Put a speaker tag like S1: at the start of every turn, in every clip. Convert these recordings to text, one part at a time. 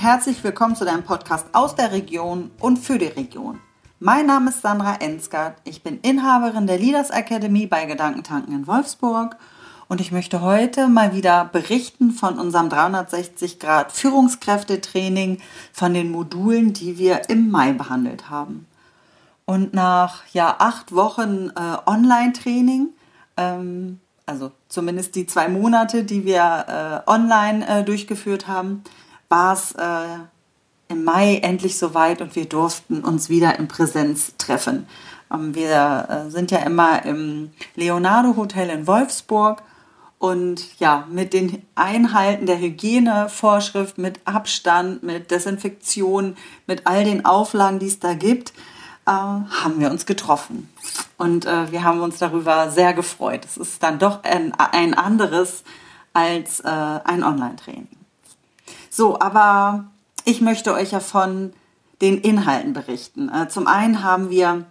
S1: herzlich willkommen zu deinem Podcast aus der Region und für die Region. Mein Name ist Sandra Ensgard. Ich bin Inhaberin der Leaders Academy bei Gedankentanken in Wolfsburg und ich möchte heute mal wieder berichten von unserem 360 Grad Führungskräftetraining, von den Modulen, die wir im Mai behandelt haben. Und nach ja, acht Wochen äh, Online-Training, ähm, also zumindest die zwei Monate, die wir äh, online äh, durchgeführt haben, war es äh, im Mai endlich soweit und wir durften uns wieder in Präsenz treffen. Ähm, wir äh, sind ja immer im Leonardo Hotel in Wolfsburg und ja, mit den Einhalten der Hygienevorschrift, mit Abstand, mit Desinfektion, mit all den Auflagen, die es da gibt, äh, haben wir uns getroffen. Und äh, wir haben uns darüber sehr gefreut. Es ist dann doch ein, ein anderes als äh, ein Online-Training. So, aber ich möchte euch ja von den Inhalten berichten. Äh, zum einen haben wir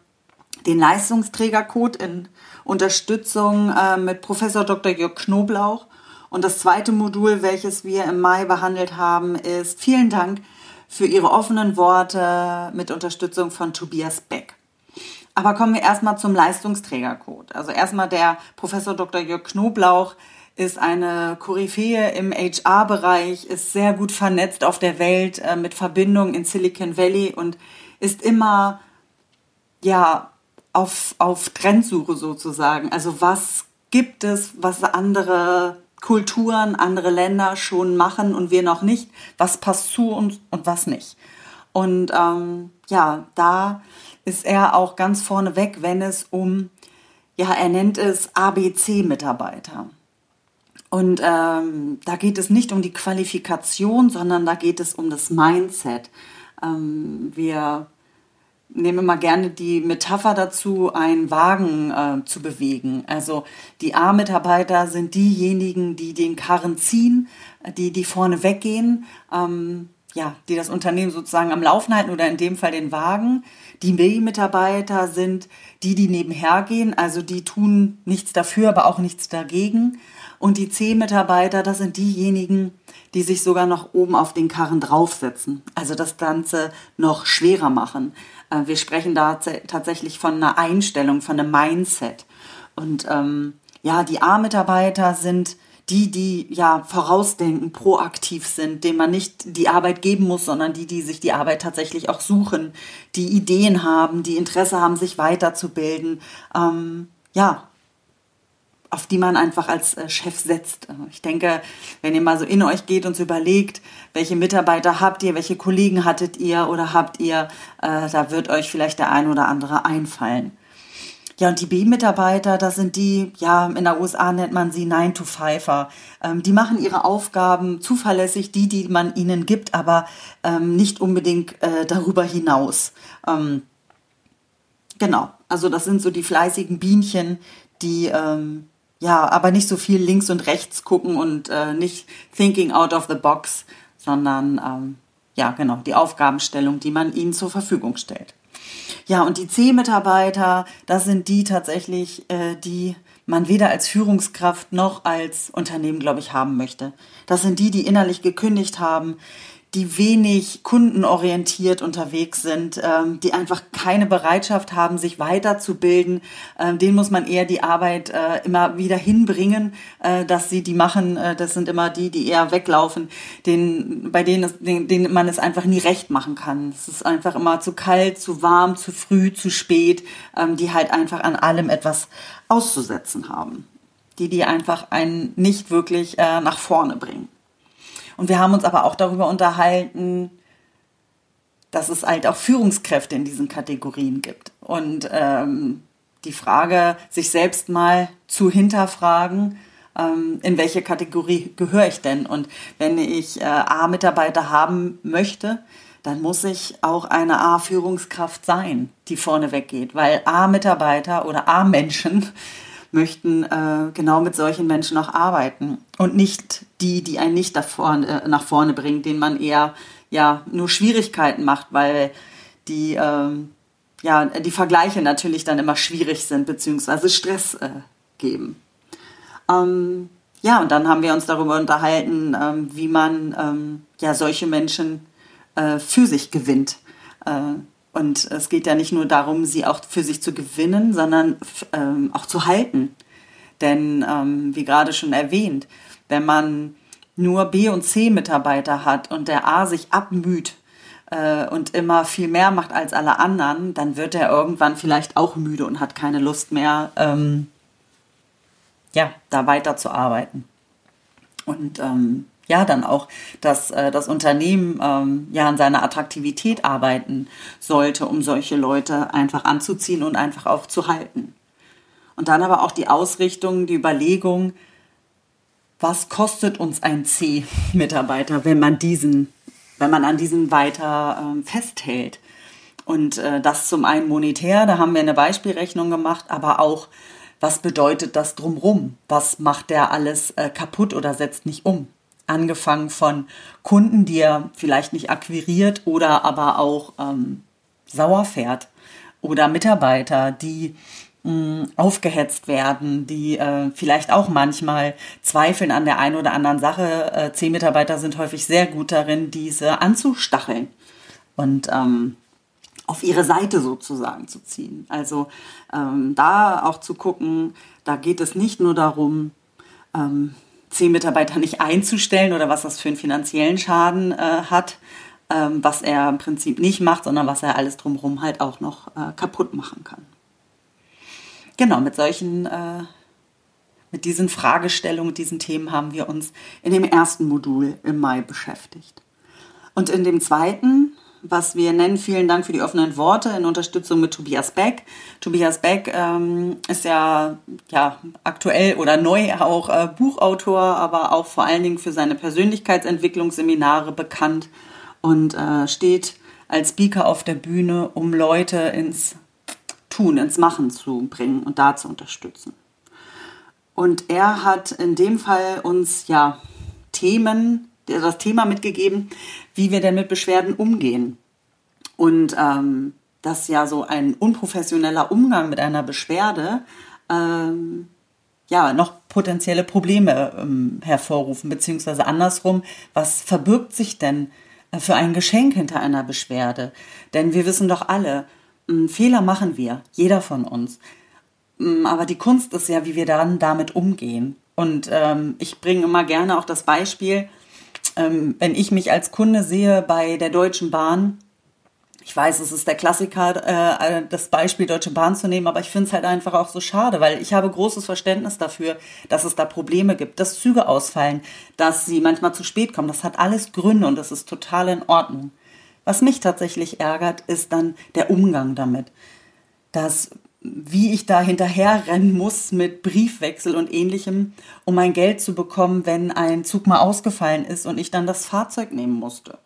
S1: den Leistungsträgercode in Unterstützung äh, mit Professor Dr. Jörg Knoblauch. Und das zweite Modul, welches wir im Mai behandelt haben, ist vielen Dank für Ihre offenen Worte mit Unterstützung von Tobias Beck. Aber kommen wir erstmal zum Leistungsträgercode. Also erstmal der Professor Dr. Jörg Knoblauch ist eine Koryphäe im HR-Bereich, ist sehr gut vernetzt auf der Welt äh, mit Verbindungen in Silicon Valley und ist immer ja auf, auf Trendsuche sozusagen. Also was gibt es, was andere Kulturen, andere Länder schon machen und wir noch nicht? Was passt zu uns und was nicht? Und ähm, ja, da ist er auch ganz vorne weg, wenn es um, ja, er nennt es ABC-Mitarbeiter. Und ähm, da geht es nicht um die Qualifikation, sondern da geht es um das Mindset. Ähm, wir nehmen immer gerne die Metapher dazu, einen Wagen äh, zu bewegen. Also die A-Mitarbeiter sind diejenigen, die den Karren ziehen, die, die vorne weggehen, ähm, ja, die das Unternehmen sozusagen am Laufen halten oder in dem Fall den Wagen. Die B-Mitarbeiter sind die, die nebenher gehen, also die tun nichts dafür, aber auch nichts dagegen. Und die C-Mitarbeiter, das sind diejenigen, die sich sogar noch oben auf den Karren draufsetzen. Also das Ganze noch schwerer machen. Äh, wir sprechen da tatsächlich von einer Einstellung, von einem Mindset. Und ähm, ja, die A-Mitarbeiter sind die, die ja vorausdenken, proaktiv sind, denen man nicht die Arbeit geben muss, sondern die, die sich die Arbeit tatsächlich auch suchen, die Ideen haben, die Interesse haben, sich weiterzubilden. Ähm, ja, auf die man einfach als äh, Chef setzt. Ich denke, wenn ihr mal so in euch geht und so überlegt, welche Mitarbeiter habt ihr, welche Kollegen hattet ihr oder habt ihr, äh, da wird euch vielleicht der ein oder andere einfallen. Ja, und die B-Mitarbeiter, das sind die, ja, in der USA nennt man sie 9-to-5er. Ähm, die machen ihre Aufgaben zuverlässig, die, die man ihnen gibt, aber ähm, nicht unbedingt äh, darüber hinaus. Ähm, genau, also das sind so die fleißigen Bienchen, die ähm, ja, aber nicht so viel links und rechts gucken und äh, nicht thinking out of the box, sondern ähm, ja, genau, die Aufgabenstellung, die man ihnen zur Verfügung stellt. Ja, und die C-Mitarbeiter, das sind die tatsächlich, äh, die man weder als Führungskraft noch als Unternehmen, glaube ich, haben möchte. Das sind die, die innerlich gekündigt haben, die wenig kundenorientiert unterwegs sind, ähm, die einfach keine Bereitschaft haben, sich weiterzubilden. Ähm, denen muss man eher die Arbeit äh, immer wieder hinbringen, äh, dass sie die machen. Äh, das sind immer die, die eher weglaufen, denen, bei denen, es, denen, denen man es einfach nie recht machen kann. Es ist einfach immer zu kalt, zu warm, zu früh, zu spät, ähm, die halt einfach an allem etwas auszusetzen haben. Die, die einfach einen nicht wirklich äh, nach vorne bringen. Und wir haben uns aber auch darüber unterhalten, dass es halt auch Führungskräfte in diesen Kategorien gibt. Und ähm, die Frage, sich selbst mal zu hinterfragen, ähm, in welche Kategorie gehöre ich denn? Und wenn ich äh, A-Mitarbeiter haben möchte, dann muss ich auch eine A-Führungskraft sein, die vorne weggeht, weil A-Mitarbeiter oder A-Menschen möchten äh, genau mit solchen Menschen auch arbeiten und nicht die, die einen nicht vorne, äh, nach vorne bringen, denen man eher ja nur Schwierigkeiten macht, weil die ähm, ja die Vergleiche natürlich dann immer schwierig sind beziehungsweise Stress äh, geben. Ähm, ja, und dann haben wir uns darüber unterhalten, ähm, wie man ähm, ja solche Menschen äh, für sich gewinnt. Äh, und es geht ja nicht nur darum, sie auch für sich zu gewinnen, sondern ähm, auch zu halten. Denn ähm, wie gerade schon erwähnt, wenn man nur B- und C-Mitarbeiter hat und der A sich abmüht äh, und immer viel mehr macht als alle anderen, dann wird er irgendwann vielleicht auch müde und hat keine Lust mehr, ähm, ja, da weiterzuarbeiten. Und ähm, ja, dann auch, dass äh, das Unternehmen ähm, ja an seiner Attraktivität arbeiten sollte, um solche Leute einfach anzuziehen und einfach auch zu halten. Und dann aber auch die Ausrichtung, die Überlegung, was kostet uns ein C-Mitarbeiter, wenn man diesen, wenn man an diesen weiter ähm, festhält? Und äh, das zum einen monetär, da haben wir eine Beispielrechnung gemacht, aber auch, was bedeutet das drumrum? Was macht der alles äh, kaputt oder setzt nicht um? Angefangen von Kunden, die er vielleicht nicht akquiriert oder aber auch ähm, sauer fährt oder Mitarbeiter, die mm, aufgehetzt werden, die äh, vielleicht auch manchmal zweifeln an der einen oder anderen Sache. Äh, zehn Mitarbeiter sind häufig sehr gut darin, diese anzustacheln und ähm, auf ihre Seite sozusagen zu ziehen. Also ähm, da auch zu gucken, da geht es nicht nur darum, ähm, zehn Mitarbeiter nicht einzustellen oder was das für einen finanziellen Schaden äh, hat, ähm, was er im Prinzip nicht macht, sondern was er alles drumherum halt auch noch äh, kaputt machen kann. Genau, mit solchen, äh, mit diesen Fragestellungen, diesen Themen haben wir uns in dem ersten Modul im Mai beschäftigt. Und in dem zweiten was wir nennen. Vielen Dank für die offenen Worte in Unterstützung mit Tobias Beck. Tobias Beck ähm, ist ja, ja aktuell oder neu auch äh, Buchautor, aber auch vor allen Dingen für seine Persönlichkeitsentwicklungsseminare bekannt und äh, steht als Speaker auf der Bühne, um Leute ins Tun, ins Machen zu bringen und da zu unterstützen. Und er hat in dem Fall uns ja Themen das Thema mitgegeben, wie wir denn mit Beschwerden umgehen. Und ähm, dass ja so ein unprofessioneller Umgang mit einer Beschwerde ähm, ja noch potenzielle Probleme ähm, hervorrufen, beziehungsweise andersrum, was verbirgt sich denn äh, für ein Geschenk hinter einer Beschwerde? Denn wir wissen doch alle, ähm, Fehler machen wir, jeder von uns. Ähm, aber die Kunst ist ja, wie wir dann damit umgehen. Und ähm, ich bringe immer gerne auch das Beispiel, ähm, wenn ich mich als Kunde sehe bei der Deutschen Bahn, ich weiß, es ist der Klassiker, äh, das Beispiel Deutsche Bahn zu nehmen, aber ich finde es halt einfach auch so schade, weil ich habe großes Verständnis dafür, dass es da Probleme gibt, dass Züge ausfallen, dass sie manchmal zu spät kommen. Das hat alles Gründe und das ist total in Ordnung. Was mich tatsächlich ärgert, ist dann der Umgang damit. Dass wie ich da hinterherrennen muss mit Briefwechsel und ähnlichem, um mein Geld zu bekommen, wenn ein Zug mal ausgefallen ist und ich dann das Fahrzeug nehmen musste.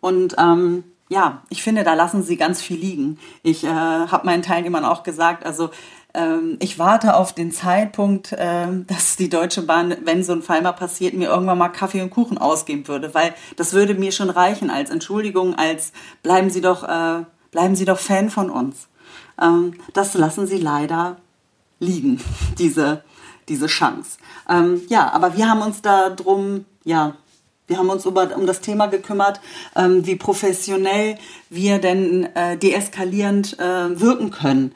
S1: Und ähm, ja, ich finde, da lassen sie ganz viel liegen. Ich äh, habe meinen Teilnehmern auch gesagt, also ähm, ich warte auf den Zeitpunkt, äh, dass die Deutsche Bahn, wenn so ein Fall mal passiert, mir irgendwann mal Kaffee und Kuchen ausgeben würde, weil das würde mir schon reichen als Entschuldigung, als bleiben Sie doch, äh, bleiben Sie doch Fan von uns. Ähm, das lassen sie leider liegen, diese, diese Chance. Ähm, ja, aber wir haben uns da drum, ja, wir haben uns über, um das Thema gekümmert, ähm, wie professionell wir denn äh, deeskalierend äh, wirken können,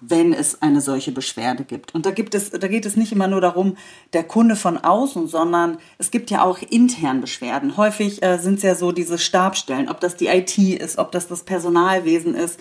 S1: wenn es eine solche Beschwerde gibt. Und da gibt es, da geht es nicht immer nur darum, der Kunde von außen, sondern es gibt ja auch intern Beschwerden. Häufig äh, sind es ja so diese Stabstellen, ob das die IT ist, ob das das Personalwesen ist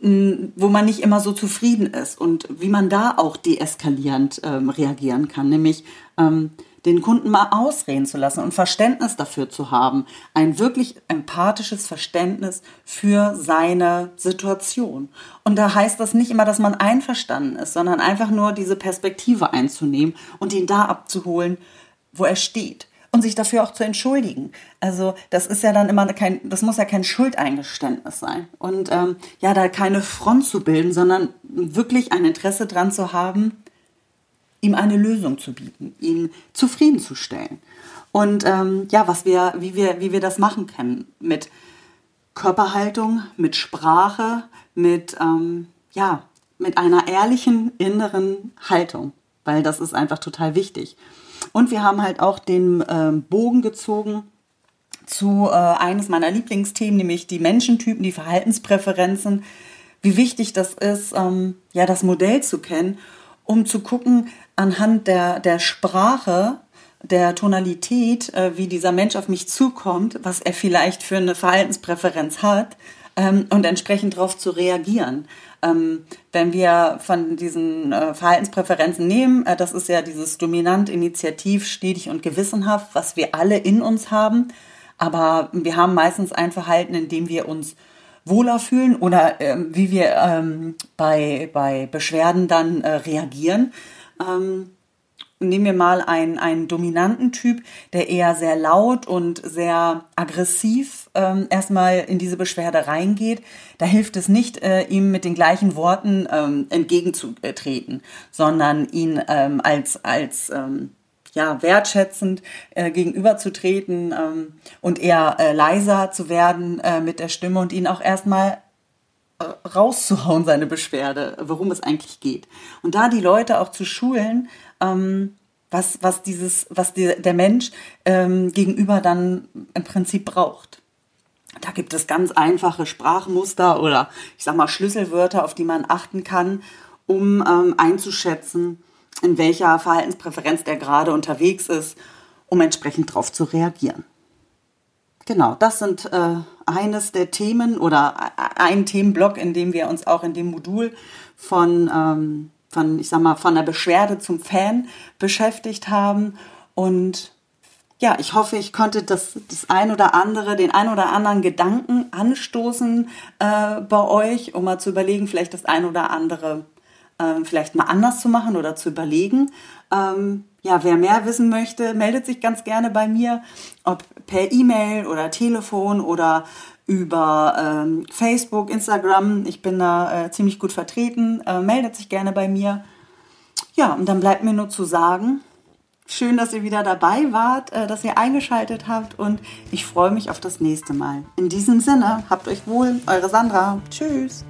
S1: wo man nicht immer so zufrieden ist und wie man da auch deeskalierend ähm, reagieren kann, nämlich ähm, den Kunden mal ausreden zu lassen und Verständnis dafür zu haben, ein wirklich empathisches Verständnis für seine Situation. Und da heißt das nicht immer, dass man einverstanden ist, sondern einfach nur diese Perspektive einzunehmen und ihn da abzuholen, wo er steht und sich dafür auch zu entschuldigen. Also das ist ja dann immer kein, das muss ja kein Schuldeingeständnis sein. Und ähm, ja, da keine Front zu bilden, sondern wirklich ein Interesse dran zu haben, ihm eine Lösung zu bieten, ihn zufriedenzustellen. Und ähm, ja, was wir, wie wir, wie wir das machen können mit Körperhaltung, mit Sprache, mit ähm, ja, mit einer ehrlichen inneren Haltung, weil das ist einfach total wichtig. Und wir haben halt auch den ähm, Bogen gezogen zu äh, eines meiner Lieblingsthemen, nämlich die Menschentypen, die Verhaltenspräferenzen, wie wichtig das ist, ähm, ja, das Modell zu kennen, um zu gucken, anhand der, der Sprache, der Tonalität, äh, wie dieser Mensch auf mich zukommt, was er vielleicht für eine Verhaltenspräferenz hat ähm, und entsprechend darauf zu reagieren. Ähm, wenn wir von diesen äh, Verhaltenspräferenzen nehmen, äh, das ist ja dieses dominant, initiativ, stetig und gewissenhaft, was wir alle in uns haben. Aber wir haben meistens ein Verhalten, in dem wir uns wohler fühlen oder äh, wie wir ähm, bei, bei Beschwerden dann äh, reagieren. Ähm, nehmen wir mal einen, einen dominanten Typ, der eher sehr laut und sehr aggressiv ähm, erstmal in diese Beschwerde reingeht. Da hilft es nicht, äh, ihm mit den gleichen Worten ähm, entgegenzutreten, sondern ihn ähm, als, als ähm, ja, wertschätzend äh, gegenüberzutreten ähm, und eher äh, leiser zu werden äh, mit der Stimme und ihn auch erstmal rauszuhauen, seine Beschwerde, worum es eigentlich geht. Und da die Leute auch zu schulen, ähm, was, was dieses, was die, der Mensch ähm, gegenüber dann im Prinzip braucht. Da gibt es ganz einfache Sprachmuster oder ich sag mal Schlüsselwörter, auf die man achten kann, um ähm, einzuschätzen, in welcher Verhaltenspräferenz der gerade unterwegs ist, um entsprechend darauf zu reagieren. Genau, das sind äh, eines der Themen oder ein Themenblock, in dem wir uns auch in dem Modul von, ähm, von ich sag mal, von der Beschwerde zum Fan beschäftigt haben. Und ja, ich hoffe, ich konnte das, das ein oder andere, den ein oder anderen Gedanken anstoßen äh, bei euch, um mal zu überlegen, vielleicht das ein oder andere ähm, vielleicht mal anders zu machen oder zu überlegen. Ähm, ja, wer mehr wissen möchte, meldet sich ganz gerne bei mir, ob per E-Mail oder Telefon oder über ähm, Facebook, Instagram. Ich bin da äh, ziemlich gut vertreten. Äh, meldet sich gerne bei mir. Ja, und dann bleibt mir nur zu sagen, schön, dass ihr wieder dabei wart, äh, dass ihr eingeschaltet habt und ich freue mich auf das nächste Mal. In diesem Sinne, habt euch wohl, eure Sandra. Tschüss.